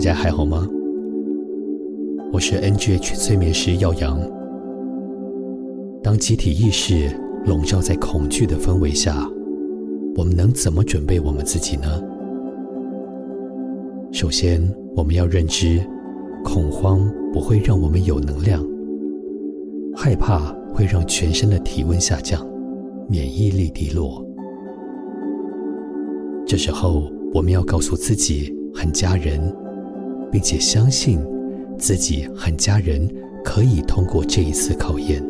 大家还好吗？我是 NGH 催眠师耀阳。当集体意识笼罩在恐惧的氛围下，我们能怎么准备我们自己呢？首先，我们要认知，恐慌不会让我们有能量，害怕会让全身的体温下降，免疫力低落。这时候，我们要告诉自己。和家人，并且相信自己和家人可以通过这一次考验。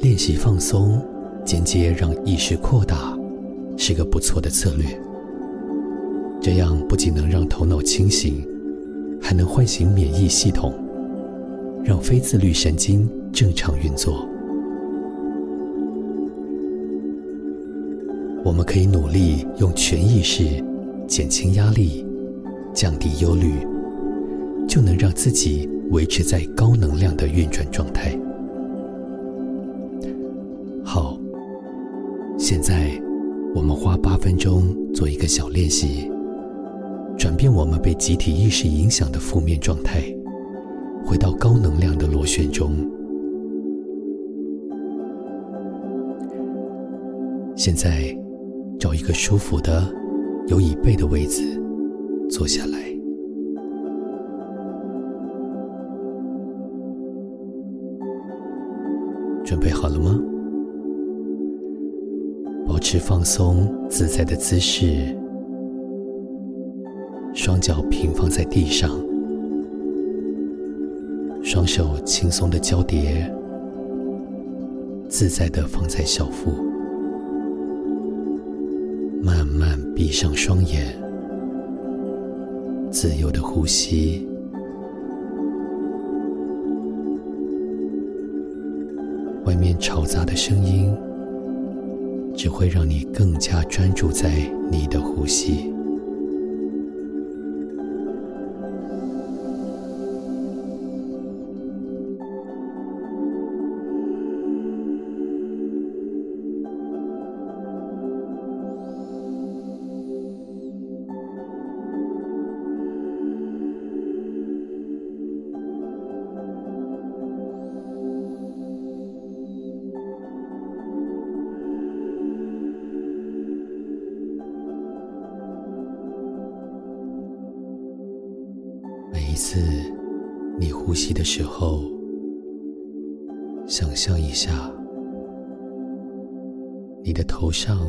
练习放松，间接让意识扩大，是个不错的策略。这样不仅能让头脑清醒，还能唤醒免疫系统，让非自律神经正常运作。我们可以努力用全意识。减轻压力，降低忧虑，就能让自己维持在高能量的运转状态。好，现在我们花八分钟做一个小练习，转变我们被集体意识影响的负面状态，回到高能量的螺旋中。现在找一个舒服的。有椅背的位子，坐下来，准备好了吗？保持放松自在的姿势，双脚平放在地上，双手轻松的交叠，自在的放在小腹。慢慢闭上双眼，自由的呼吸。外面嘈杂的声音，只会让你更加专注在你的呼吸。每次，你呼吸的时候，想象一下，你的头上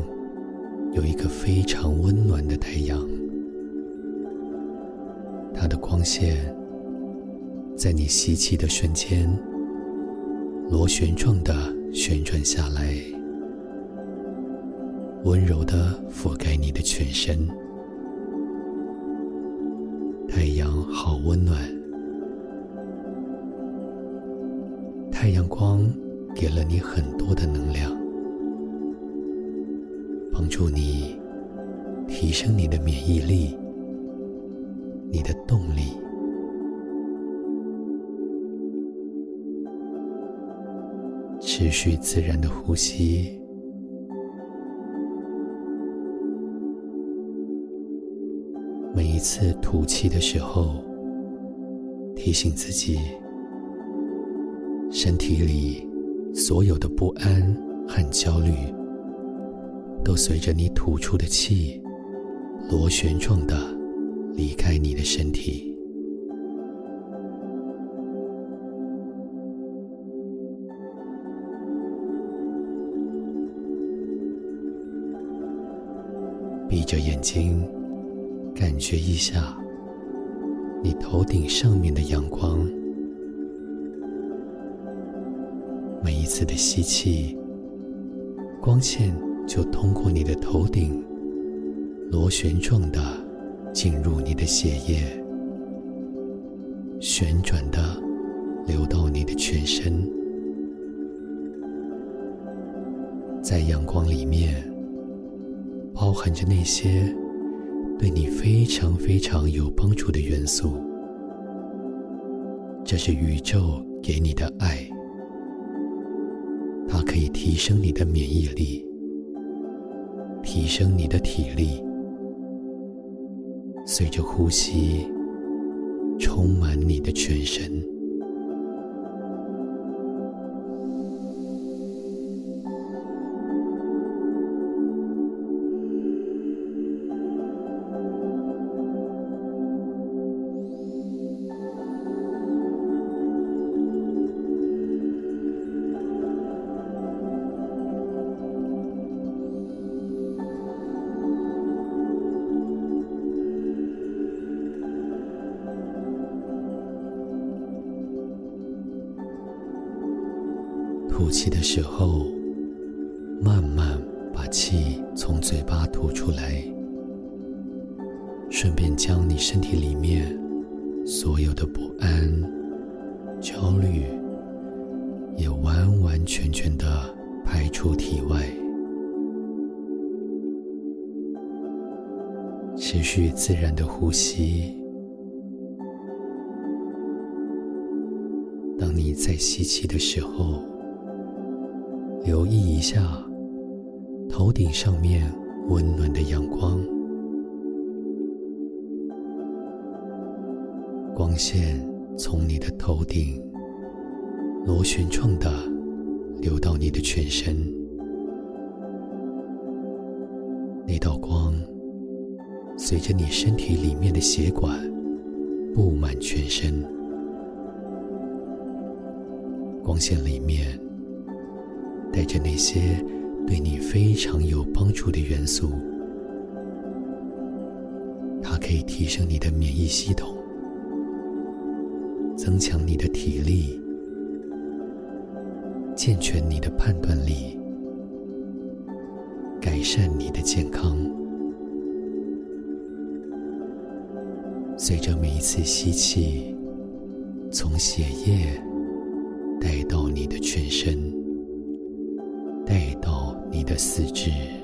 有一个非常温暖的太阳，它的光线在你吸气的瞬间，螺旋状的旋转下来，温柔的覆盖你的全身。太阳光给了你很多的能量，帮助你提升你的免疫力、你的动力。持续自然的呼吸。每一次吐气的时候，提醒自己，身体里所有的不安和焦虑，都随着你吐出的气，螺旋状的离开你的身体。闭着眼睛。感觉一下，你头顶上面的阳光。一次的吸气，光线就通过你的头顶，螺旋状的进入你的血液，旋转的流到你的全身。在阳光里面，包含着那些。对你非常非常有帮助的元素，这是宇宙给你的爱，它可以提升你的免疫力，提升你的体力，随着呼吸充满你的全身。吐气的时候，慢慢把气从嘴巴吐出来，顺便将你身体里面所有的不安、焦虑，也完完全全的排出体外。持续自然的呼吸。当你在吸气的时候，留意一下头顶上面温暖的阳光，光线从你的头顶螺旋状的流到你的全身，那道光随着你身体里面的血管布满全身，光线里面。带着那些对你非常有帮助的元素，它可以提升你的免疫系统，增强你的体力，健全你的判断力，改善你的健康。随着每一次吸气，从血液带到你的全四肢。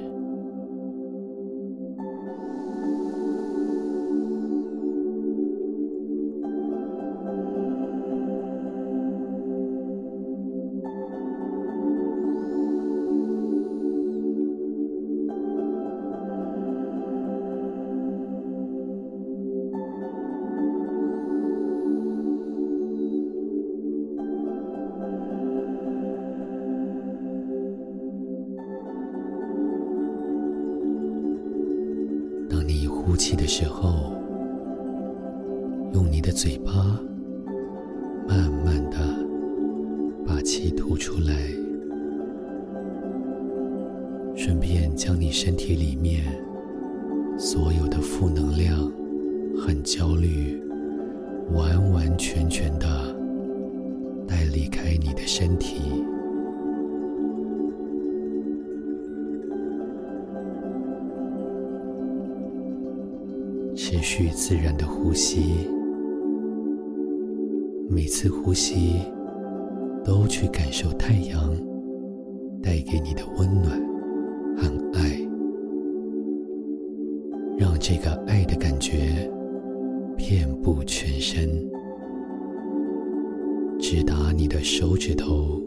气的时候，用你的嘴巴慢慢的把气吐出来，顺便将你身体里面所有的负能量、很焦虑，完完全全的带离开你的身体。持续自然的呼吸，每次呼吸都去感受太阳带给你的温暖和爱，让这个爱的感觉遍布全身，直达你的手指头、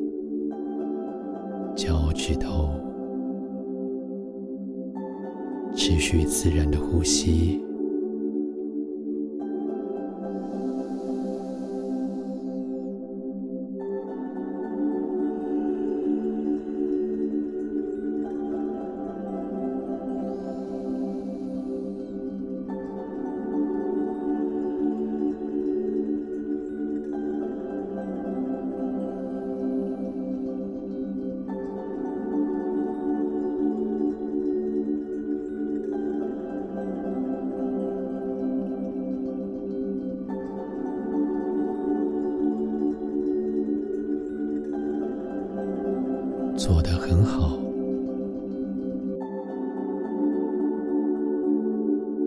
脚趾头。持续自然的呼吸。做得很好。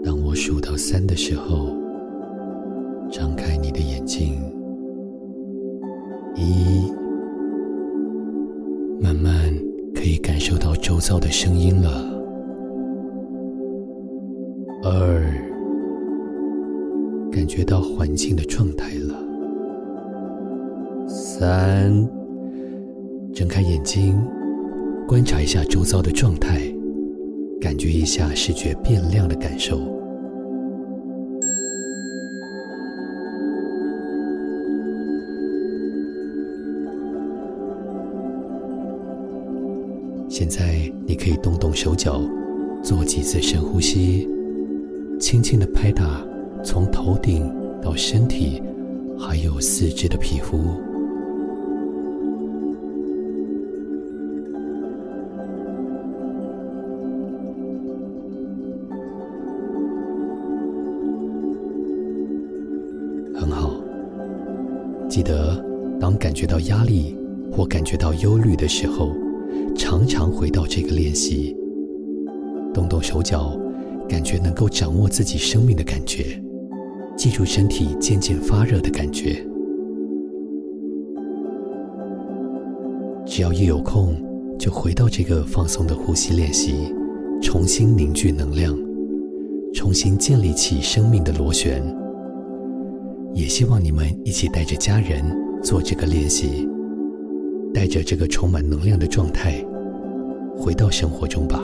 当我数到三的时候，张开你的眼睛。一，慢慢可以感受到周遭的声音了。二，感觉到环境的状态了。三。睁开眼睛观察一下周遭的状态感觉一下视觉变亮的感受。现在你可以动动手脚做几次深呼吸轻轻的拍打从头顶到身体还有四肢的皮肤。记得当感觉到压力或感觉到忧虑的时候。常常回到这个练习，动动手脚，感觉能够掌握自己生命的感觉，记住身体渐渐发热的感觉。只要一有空，就回到这个放松的呼吸练习，重新凝聚能量，重新建立起生命的螺旋。也希望你们一起带着家人做这个练习。带着这个充满能量的状态，回到生活中吧。